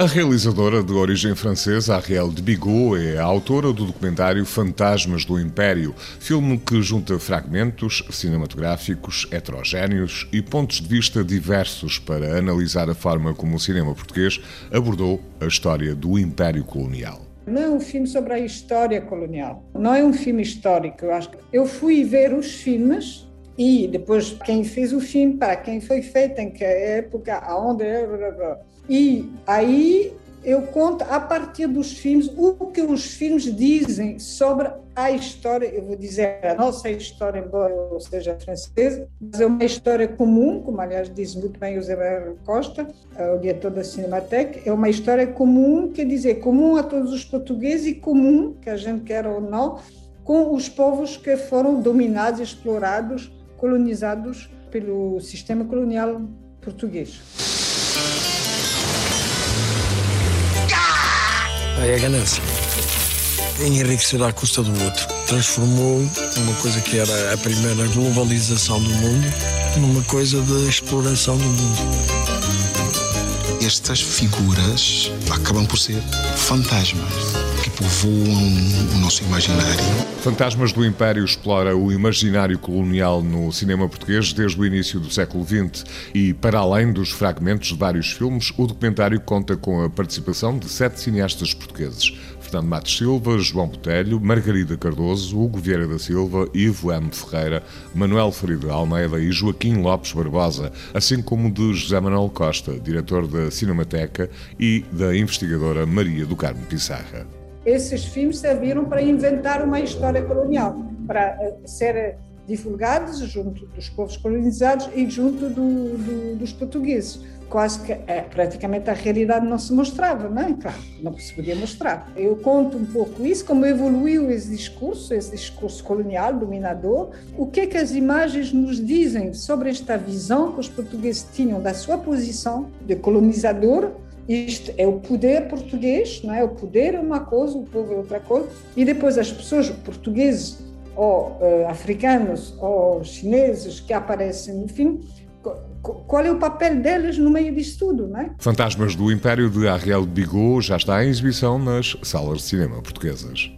A realizadora de origem francesa, Ariel de Bigot, é a autora do documentário Fantasmas do Império, filme que junta fragmentos cinematográficos heterogéneos e pontos de vista diversos para analisar a forma como o cinema português abordou a história do Império Colonial. Não é um filme sobre a história colonial, não é um filme histórico. Eu, acho. eu fui ver os filmes e depois quem fez o filme, para quem foi feito, em que época, aonde. E aí eu conto a partir dos filmes o que os filmes dizem sobre a história. Eu vou dizer a nossa história, embora eu seja francesa, mas é uma história comum, como aliás diz muito bem o Zé Costa, o diretor da Cinemateca. É uma história comum, quer dizer, comum a todos os portugueses e comum, que a gente quer ou não, com os povos que foram dominados, explorados, colonizados pelo sistema colonial português. é a ganância. Enriquecer à custa do outro. Transformou uma coisa que era a primeira globalização do mundo numa coisa de exploração do mundo. Estas figuras acabam por ser fantasmas que povoam o nosso imaginário. Fantasmas do Império explora o imaginário colonial no cinema português desde o início do século XX e, para além dos fragmentos de vários filmes, o documentário conta com a participação de sete cineastas portugueses. Fernando Matos Silva, João Botelho, Margarida Cardoso, Hugo Vieira da Silva, Ivo M. Ferreira, Manuel Ferreira Almeida e Joaquim Lopes Barbosa, assim como de José Manuel Costa, diretor da Cinemateca, e da investigadora Maria do Carmo Pissarra esses filmes serviram para inventar uma história colonial, para eh, ser divulgados junto dos povos colonizados e junto do, do, dos portugueses. Quase que é, praticamente a realidade não se mostrava, não é? Claro, não se podia mostrar. Eu conto um pouco isso, como evoluiu esse discurso, esse discurso colonial, dominador, o que é que as imagens nos dizem sobre esta visão que os portugueses tinham da sua posição de colonizador isto é o poder português, não é? O poder é uma coisa, o povo é outra coisa. E depois as pessoas portugueses ou uh, africanos ou chineses que aparecem filme, qual é o papel deles no meio disto tudo, não é? Fantasmas do Império de Ariel Bigot já está em exibição nas salas de cinema portuguesas.